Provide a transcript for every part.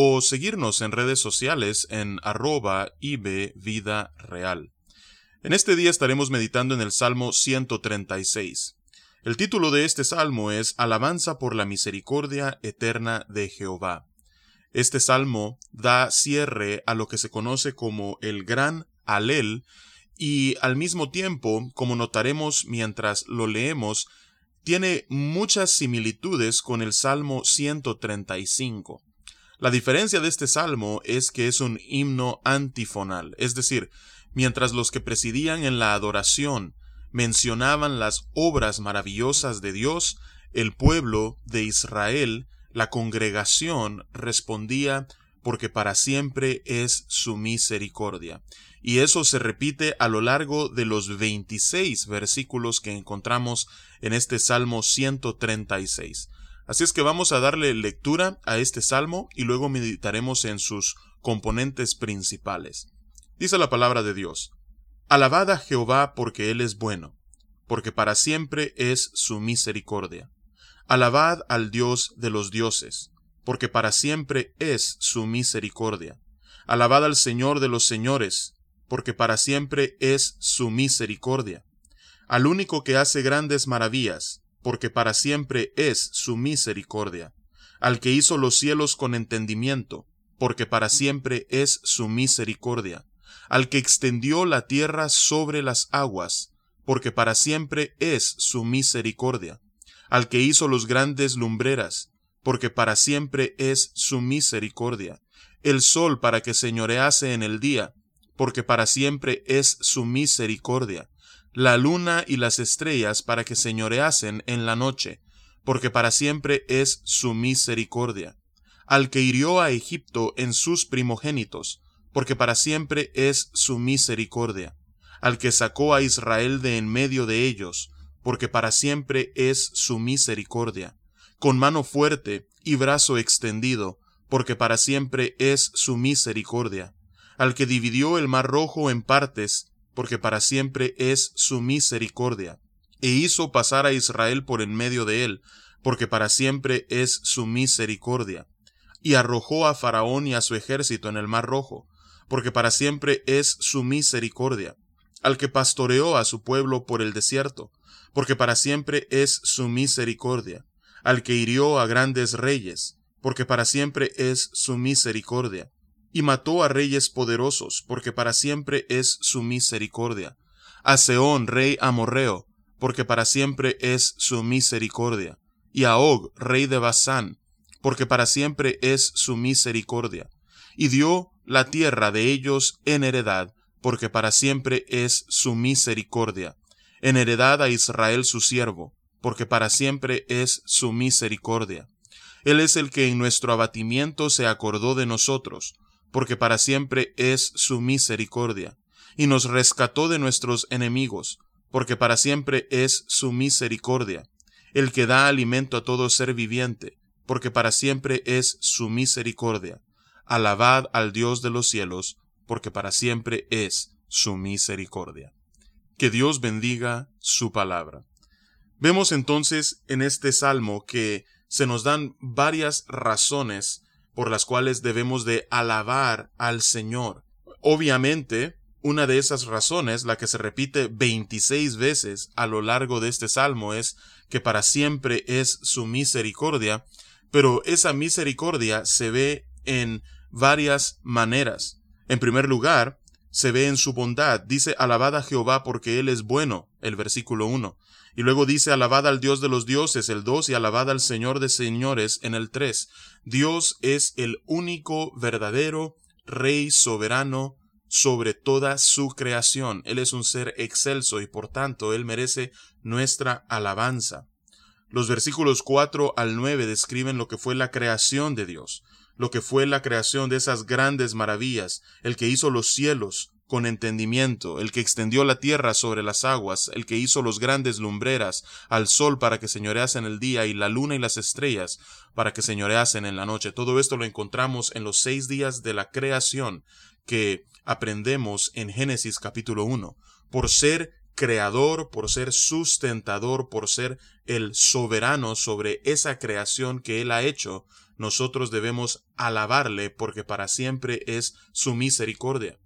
o seguirnos en redes sociales en arroba Vida Real. En este día estaremos meditando en el Salmo 136. El título de este salmo es Alabanza por la misericordia eterna de Jehová. Este salmo da cierre a lo que se conoce como el gran alel y al mismo tiempo, como notaremos mientras lo leemos, tiene muchas similitudes con el Salmo 135. La diferencia de este salmo es que es un himno antifonal, es decir, mientras los que presidían en la adoración mencionaban las obras maravillosas de Dios, el pueblo de Israel, la congregación, respondía porque para siempre es su misericordia. Y eso se repite a lo largo de los 26 versículos que encontramos en este Salmo 136. Así es que vamos a darle lectura a este salmo y luego meditaremos en sus componentes principales. Dice la palabra de Dios. Alabad a Jehová porque Él es bueno, porque para siempre es su misericordia. Alabad al Dios de los dioses, porque para siempre es su misericordia. Alabad al Señor de los señores, porque para siempre es su misericordia. Al único que hace grandes maravillas, porque para siempre es su misericordia, al que hizo los cielos con entendimiento, porque para siempre es su misericordia, al que extendió la tierra sobre las aguas, porque para siempre es su misericordia, al que hizo los grandes lumbreras, porque para siempre es su misericordia, el sol para que señorease en el día, porque para siempre es su misericordia, la luna y las estrellas para que señoreasen en la noche, porque para siempre es su misericordia. Al que hirió a Egipto en sus primogénitos, porque para siempre es su misericordia. Al que sacó a Israel de en medio de ellos, porque para siempre es su misericordia. Con mano fuerte y brazo extendido, porque para siempre es su misericordia. Al que dividió el mar rojo en partes, porque para siempre es su misericordia, e hizo pasar a Israel por en medio de él, porque para siempre es su misericordia, y arrojó a Faraón y a su ejército en el mar rojo, porque para siempre es su misericordia, al que pastoreó a su pueblo por el desierto, porque para siempre es su misericordia, al que hirió a grandes reyes, porque para siempre es su misericordia, y mató a reyes poderosos, porque para siempre es su misericordia. A Seón, rey amorreo, porque para siempre es su misericordia. Y a Og, rey de Basán, porque para siempre es su misericordia. Y dio la tierra de ellos en heredad, porque para siempre es su misericordia. En heredad a Israel su siervo, porque para siempre es su misericordia. Él es el que en nuestro abatimiento se acordó de nosotros, porque para siempre es su misericordia, y nos rescató de nuestros enemigos, porque para siempre es su misericordia, el que da alimento a todo ser viviente, porque para siempre es su misericordia. Alabad al Dios de los cielos, porque para siempre es su misericordia. Que Dios bendiga su palabra. Vemos entonces en este salmo que se nos dan varias razones por las cuales debemos de alabar al Señor. Obviamente, una de esas razones, la que se repite 26 veces a lo largo de este salmo, es que para siempre es su misericordia, pero esa misericordia se ve en varias maneras. En primer lugar, se ve en su bondad. Dice, alabad a Jehová porque Él es bueno, el versículo 1. Y luego dice, alabad al Dios de los dioses, el 2, y alabad al Señor de señores, en el 3. Dios es el único verdadero Rey soberano sobre toda su creación. Él es un ser excelso y por tanto Él merece nuestra alabanza. Los versículos 4 al 9 describen lo que fue la creación de Dios. lo que fue la creación de esas grandes maravillas, el que hizo los cielos con entendimiento, el que extendió la tierra sobre las aguas, el que hizo los grandes lumbreras, al sol para que señoreasen el día y la luna y las estrellas para que señoreasen en la noche. Todo esto lo encontramos en los seis días de la creación que aprendemos en Génesis capítulo 1. Por ser creador, por ser sustentador, por ser el soberano sobre esa creación que Él ha hecho, nosotros debemos alabarle porque para siempre es su misericordia.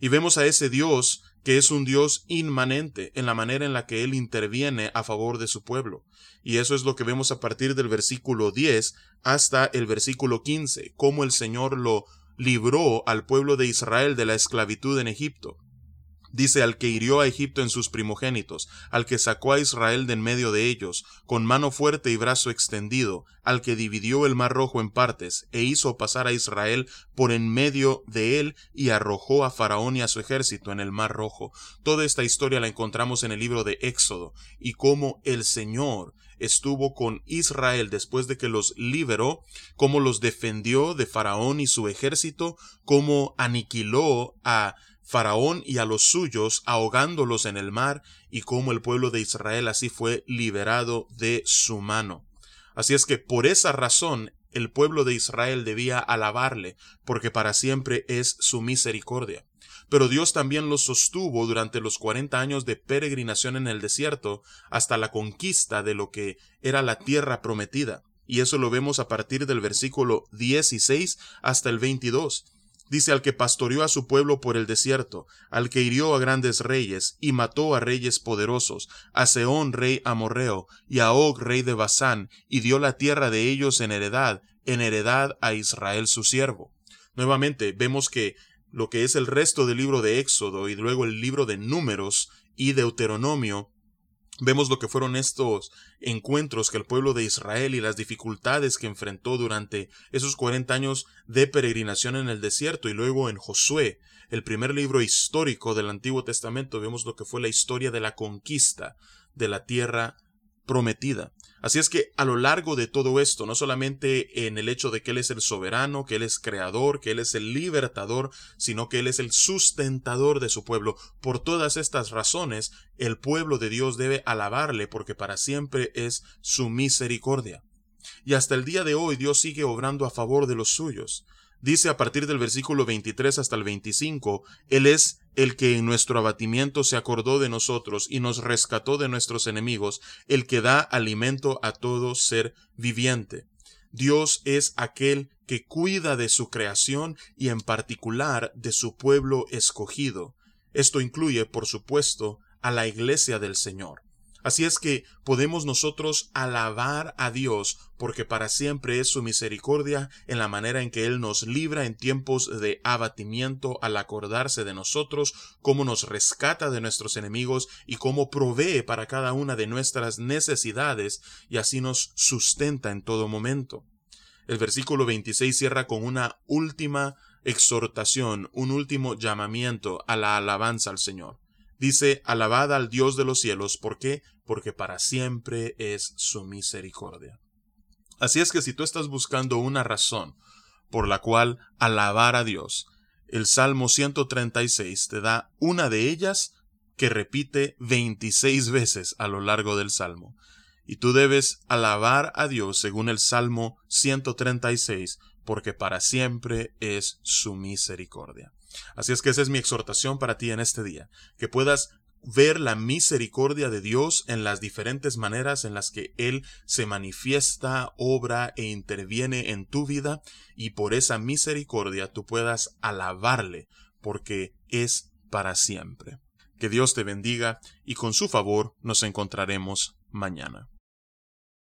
Y vemos a ese Dios que es un Dios inmanente en la manera en la que Él interviene a favor de su pueblo. Y eso es lo que vemos a partir del versículo 10 hasta el versículo 15, cómo el Señor lo libró al pueblo de Israel de la esclavitud en Egipto. Dice al que hirió a Egipto en sus primogénitos, al que sacó a Israel de en medio de ellos, con mano fuerte y brazo extendido, al que dividió el mar rojo en partes, e hizo pasar a Israel por en medio de él, y arrojó a Faraón y a su ejército en el mar rojo. Toda esta historia la encontramos en el libro de Éxodo, y cómo el Señor estuvo con Israel después de que los liberó, cómo los defendió de Faraón y su ejército, cómo aniquiló a Faraón y a los suyos ahogándolos en el mar, y cómo el pueblo de Israel así fue liberado de su mano. Así es que por esa razón el pueblo de Israel debía alabarle, porque para siempre es su misericordia. Pero Dios también los sostuvo durante los cuarenta años de peregrinación en el desierto, hasta la conquista de lo que era la tierra prometida. Y eso lo vemos a partir del versículo 16 hasta el 22 Dice al que pastoreó a su pueblo por el desierto, al que hirió a grandes reyes, y mató a reyes poderosos, a Seón rey amorreo, y a Og rey de Basán, y dio la tierra de ellos en heredad, en heredad a Israel su siervo. Nuevamente vemos que lo que es el resto del libro de Éxodo y luego el libro de Números y Deuteronomio Vemos lo que fueron estos encuentros que el pueblo de Israel y las dificultades que enfrentó durante esos cuarenta años de peregrinación en el desierto y luego en Josué, el primer libro histórico del Antiguo Testamento, vemos lo que fue la historia de la conquista de la tierra prometida. Así es que a lo largo de todo esto, no solamente en el hecho de que Él es el soberano, que Él es creador, que Él es el libertador, sino que Él es el sustentador de su pueblo, por todas estas razones, el pueblo de Dios debe alabarle porque para siempre es su misericordia. Y hasta el día de hoy Dios sigue obrando a favor de los suyos. Dice a partir del versículo 23 hasta el 25, Él es el que en nuestro abatimiento se acordó de nosotros y nos rescató de nuestros enemigos, el que da alimento a todo ser viviente. Dios es aquel que cuida de su creación y en particular de su pueblo escogido. Esto incluye, por supuesto, a la iglesia del Señor. Así es que podemos nosotros alabar a Dios porque para siempre es su misericordia en la manera en que Él nos libra en tiempos de abatimiento al acordarse de nosotros, cómo nos rescata de nuestros enemigos y cómo provee para cada una de nuestras necesidades y así nos sustenta en todo momento. El versículo 26 cierra con una última exhortación, un último llamamiento a la alabanza al Señor. Dice, alabad al Dios de los cielos. ¿Por qué? Porque para siempre es su misericordia. Así es que si tú estás buscando una razón por la cual alabar a Dios, el Salmo 136 te da una de ellas que repite 26 veces a lo largo del Salmo. Y tú debes alabar a Dios según el Salmo 136, porque para siempre es su misericordia. Así es que esa es mi exhortación para ti en este día, que puedas ver la misericordia de Dios en las diferentes maneras en las que Él se manifiesta, obra e interviene en tu vida y por esa misericordia tú puedas alabarle porque es para siempre. Que Dios te bendiga y con su favor nos encontraremos mañana.